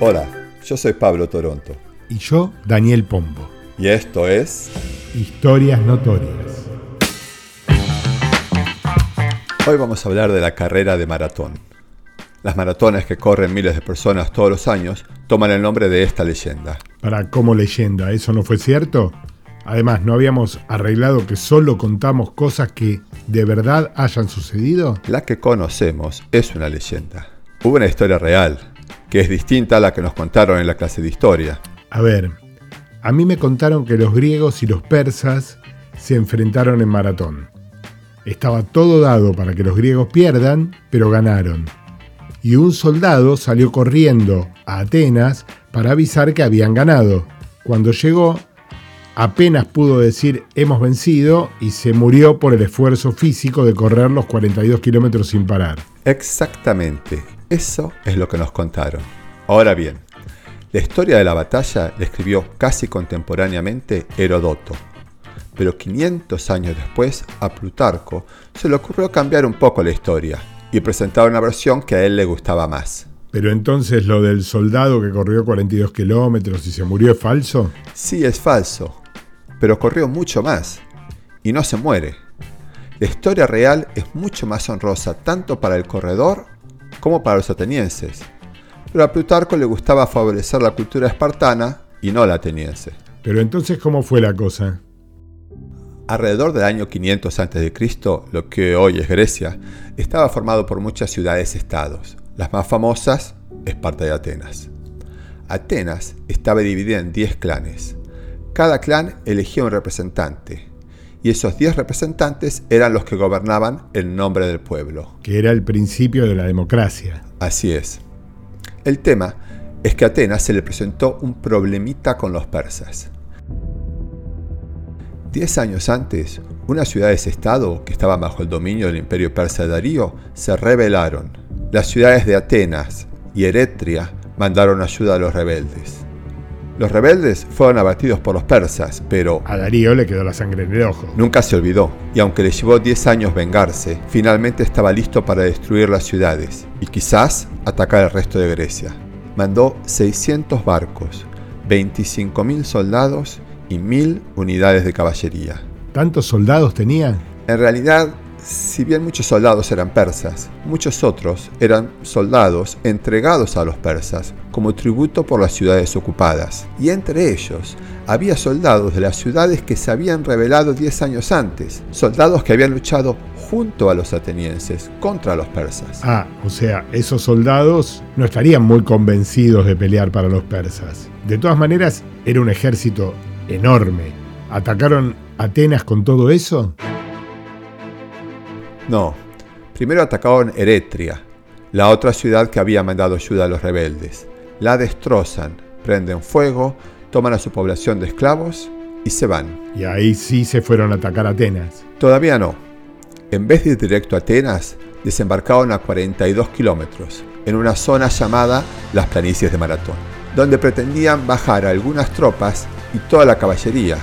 Hola, yo soy Pablo Toronto. Y yo, Daniel Pombo. Y esto es Historias Notorias. Hoy vamos a hablar de la carrera de maratón. Las maratones que corren miles de personas todos los años toman el nombre de esta leyenda. Para como leyenda, ¿eso no fue cierto? Además, ¿no habíamos arreglado que solo contamos cosas que de verdad hayan sucedido? La que conocemos es una leyenda. Hubo una historia real, que es distinta a la que nos contaron en la clase de historia. A ver, a mí me contaron que los griegos y los persas se enfrentaron en maratón. Estaba todo dado para que los griegos pierdan, pero ganaron. Y un soldado salió corriendo a Atenas para avisar que habían ganado. Cuando llegó, apenas pudo decir hemos vencido y se murió por el esfuerzo físico de correr los 42 kilómetros sin parar. Exactamente, eso es lo que nos contaron. Ahora bien, la historia de la batalla la escribió casi contemporáneamente Herodoto, pero 500 años después a Plutarco se le ocurrió cambiar un poco la historia y presentar una versión que a él le gustaba más. Pero entonces lo del soldado que corrió 42 kilómetros y se murió es falso? Sí, es falso, pero corrió mucho más y no se muere. La historia real es mucho más honrosa tanto para el corredor como para los atenienses. Pero a Plutarco le gustaba favorecer la cultura espartana y no la ateniense. Pero entonces, ¿cómo fue la cosa? Alrededor del año 500 a.C., lo que hoy es Grecia, estaba formado por muchas ciudades-estados. Las más famosas, Esparta y Atenas. Atenas estaba dividida en 10 clanes. Cada clan elegía un representante, y esos 10 representantes eran los que gobernaban en nombre del pueblo. Que era el principio de la democracia. Así es. El tema es que a Atenas se le presentó un problemita con los persas. Diez años antes, unas ciudades-estado que estaban bajo el dominio del imperio persa de Darío se rebelaron. Las ciudades de Atenas y Eretria mandaron ayuda a los rebeldes. Los rebeldes fueron abatidos por los persas, pero A Darío le quedó la sangre en el ojo. nunca se olvidó, y aunque le llevó 10 años vengarse, finalmente estaba listo para destruir las ciudades y quizás atacar el resto de Grecia. Mandó 600 barcos, 25.000 soldados y 1.000 unidades de caballería. ¿Tantos soldados tenía? En realidad, si bien muchos soldados eran persas, muchos otros eran soldados entregados a los persas como tributo por las ciudades ocupadas. Y entre ellos había soldados de las ciudades que se habían rebelado 10 años antes, soldados que habían luchado junto a los atenienses contra los persas. Ah, o sea, esos soldados no estarían muy convencidos de pelear para los persas. De todas maneras, era un ejército enorme. ¿Atacaron Atenas con todo eso? No, primero atacaron Eretria, la otra ciudad que había mandado ayuda a los rebeldes. La destrozan, prenden fuego, toman a su población de esclavos y se van. Y ahí sí se fueron a atacar Atenas. Todavía no. En vez de ir directo a Atenas, desembarcaron a 42 kilómetros, en una zona llamada las planicies de Maratón, donde pretendían bajar a algunas tropas y toda la caballería,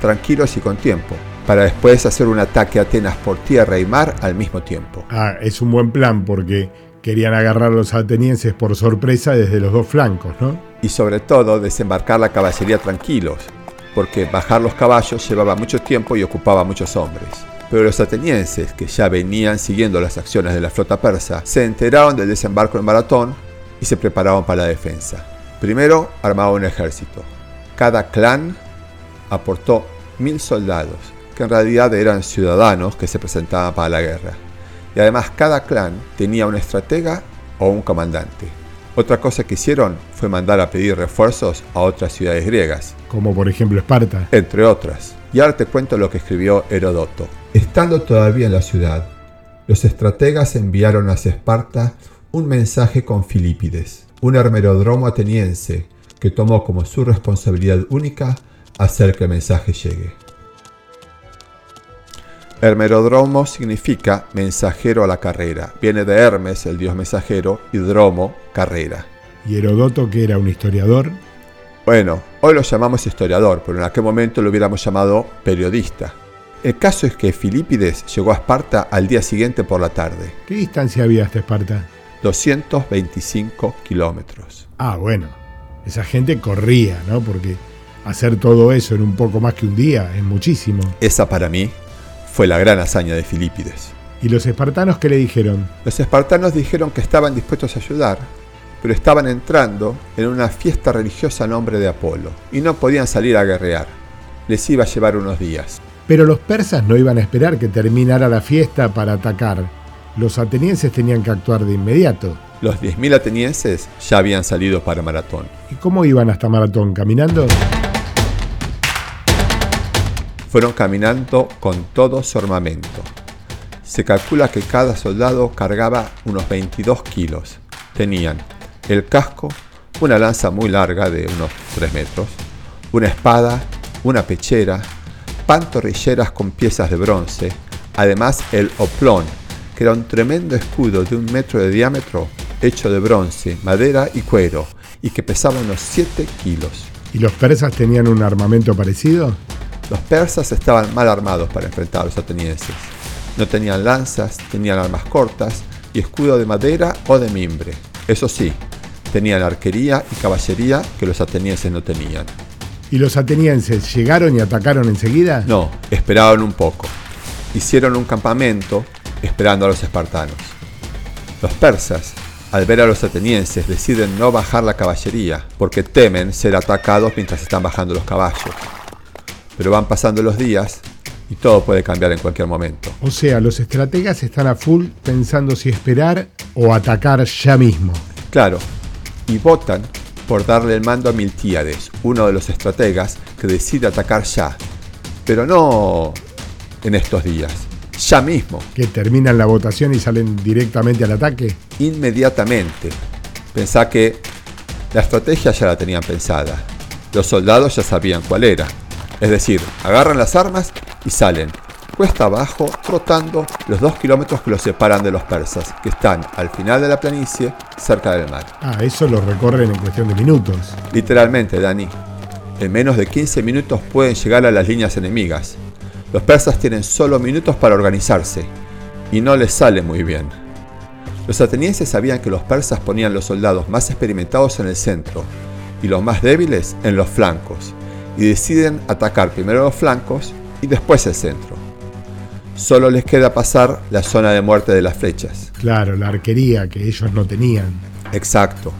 tranquilos y con tiempo, para después hacer un ataque a Atenas por tierra y mar al mismo tiempo. Ah, es un buen plan porque querían agarrar a los atenienses por sorpresa desde los dos flancos, ¿no? Y sobre todo desembarcar la caballería tranquilos, porque bajar los caballos llevaba mucho tiempo y ocupaba muchos hombres. Pero los atenienses, que ya venían siguiendo las acciones de la flota persa, se enteraron del desembarco en Maratón y se preparaban para la defensa. Primero armaban un ejército. Cada clan aportó mil soldados, que en realidad eran ciudadanos que se presentaban para la guerra. Y además cada clan tenía un estratega o un comandante. Otra cosa que hicieron fue mandar a pedir refuerzos a otras ciudades griegas, Como por ejemplo Esparta. entre otras. Y ahora te cuento lo que escribió Herodoto. Estando todavía en la ciudad, los estrategas enviaron hacia Esparta un mensaje con Filipides, un hermerodromo ateniense que tomó como su responsabilidad única hacer que el mensaje llegue. Hermerodromo significa mensajero a la carrera. Viene de Hermes, el dios mensajero, y dromo, carrera. Y Herodoto, que era un historiador, Bueno, hoy lo llamamos historiador, pero en aquel momento lo hubiéramos llamado periodista. El caso es que Filipides llegó a Esparta al día siguiente por la tarde. ¿qué distancia había hasta Esparta? 225 kilómetros. Ah, bueno, esa gente corría, ¿no? Porque hacer todo eso en un poco más que un día es muchísimo. Esa para mí fue la gran hazaña de Filipides. ¿Y los espartanos qué le dijeron? Los espartanos dijeron que estaban dispuestos a ayudar, pero estaban entrando en una fiesta religiosa a nombre de Apolo y no podían salir a guerrear. Les iba a llevar unos días. Pero los persas no iban a esperar que terminara la fiesta para atacar. Los atenienses tenían que actuar de inmediato. Los 10.000 atenienses ya habían salido para Maratón. ¿Y cómo iban hasta Maratón? ¿Caminando? Fueron caminando con todo su armamento. Se calcula que cada soldado cargaba unos 22 kilos. Tenían el casco, una lanza muy larga de unos 3 metros, una espada, una pechera, pantorrilleras con piezas de bronce, además el oplón, que era un tremendo escudo de un metro de diámetro hecho de bronce, madera y cuero, y que pesaba unos 7 kilos. ¿Y los persas tenían un armamento parecido? Los persas estaban mal armados para enfrentar a los atenienses. No tenían lanzas, tenían armas cortas y escudo de madera o de mimbre. Eso sí, tenían arquería y caballería que los atenienses no tenían. ¿Y los atenienses llegaron y atacaron enseguida? No, esperaron un poco. Hicieron un campamento esperando a los espartanos. Los persas, al ver a los atenienses, deciden no bajar la caballería porque temen ser atacados mientras están bajando los caballos. Pero van pasando los días y todo puede cambiar en cualquier momento. O sea, los estrategas están a full pensando si esperar o atacar ya mismo. Claro, y votan por darle el mando a Miltíades, uno de los estrategas que decide atacar ya, pero no en estos días, ya mismo, ¿Que terminan la votación y salen directamente al ataque? inmediatamente. Pensá que la estrategia ya la tenían pensada, los soldados ya sabían cuál era, es decir, agarran las armas y salen, cuesta abajo, trotando los dos kilómetros que los separan de los persas, que están al final de la planicie, cerca del mar. Ah, eso lo recorren en cuestión de minutos. Literalmente, Dani. En menos de 15 minutos pueden llegar a las líneas enemigas. Los persas tienen solo minutos para organizarse, y no les sale muy bien. Los atenienses sabían que los persas ponían los soldados más experimentados en el centro y los más débiles en los flancos, y deciden atacar primero los flancos y después el centro. Solo les queda pasar la zona de muerte de las flechas. Claro, la arquería que ellos no tenían. Exacto.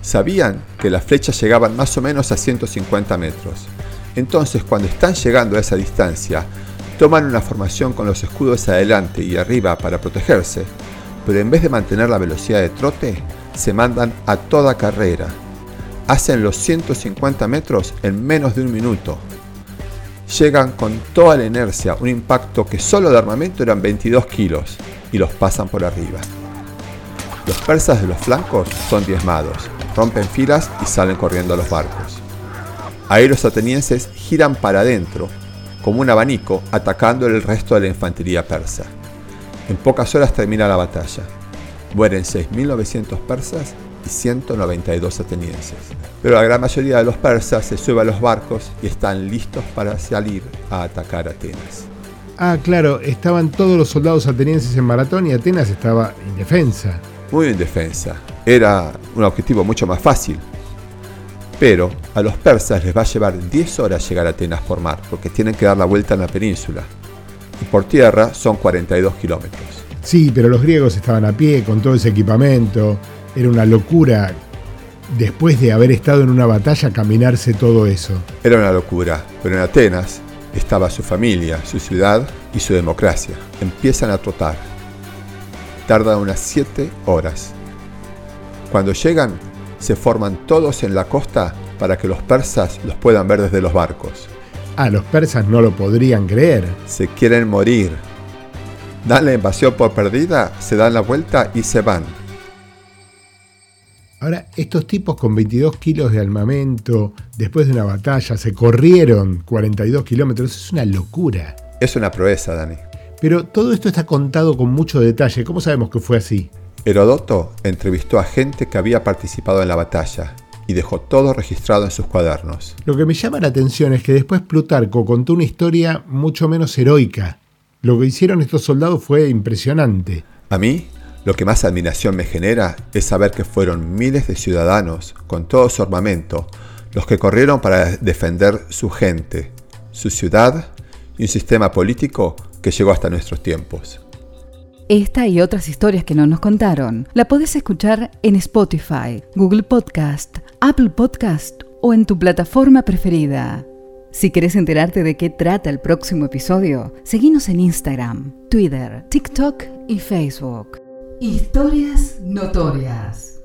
Sabían que las flechas llegaban más o menos a 150 metros. Entonces, cuando están llegando a esa distancia, toman una formación con los escudos adelante y arriba para protegerse, pero en vez de mantener la velocidad de trote, se mandan a toda carrera. Hacen los 150 metros en menos de un minuto. Llegan con toda la inercia, un impacto que solo de armamento eran 22 kilos, y los pasan por arriba. Los persas de los flancos son diezmados, rompen filas y salen corriendo a los barcos. Ahí los atenienses giran para adentro, como un abanico, atacando el resto de la infantería persa. En pocas horas termina la batalla. Mueren 6.900 persas y 192 atenienses. Pero la gran mayoría de los persas se sube a los barcos y están listos para salir a atacar Atenas. Ah, claro, estaban todos los soldados atenienses en maratón y Atenas estaba indefensa. Muy indefensa. Era un objetivo mucho más fácil. Pero a los persas les va a llevar 10 horas llegar a Atenas por mar, porque tienen que dar la vuelta en la península. Y por tierra son 42 kilómetros. Sí, pero los griegos estaban a pie con todo ese equipamiento. Era una locura después de haber estado en una batalla caminarse todo eso. Era una locura, pero en Atenas estaba su familia, su ciudad y su democracia. Empiezan a trotar. Tarda unas 7 horas. Cuando llegan, se forman todos en la costa para que los persas los puedan ver desde los barcos. Ah, los persas no lo podrían creer. Se quieren morir. Dan la invasión por perdida, se dan la vuelta y se van. Ahora, estos tipos con 22 kilos de armamento, después de una batalla, se corrieron 42 kilómetros. Es una locura. Es una proeza, Dani. Pero todo esto está contado con mucho detalle. ¿Cómo sabemos que fue así? Herodoto entrevistó a gente que había participado en la batalla y dejó todo registrado en sus cuadernos. Lo que me llama la atención es que después Plutarco contó una historia mucho menos heroica. Lo que hicieron estos soldados fue impresionante. A mí Lo que más admiración me genera es saber que fueron miles de ciudadanos, con todo su armamento, los que corrieron para defender su gente, su ciudad y un sistema político que llegó hasta nuestros tiempos. Esta y otras historias que no nos contaron la podés escuchar en Spotify, Google Podcast, Apple Podcast o en tu plataforma preferida. Si querés enterarte de qué trata el próximo episodio, seguinos en Instagram, Twitter, TikTok y Facebook. Historias notorias.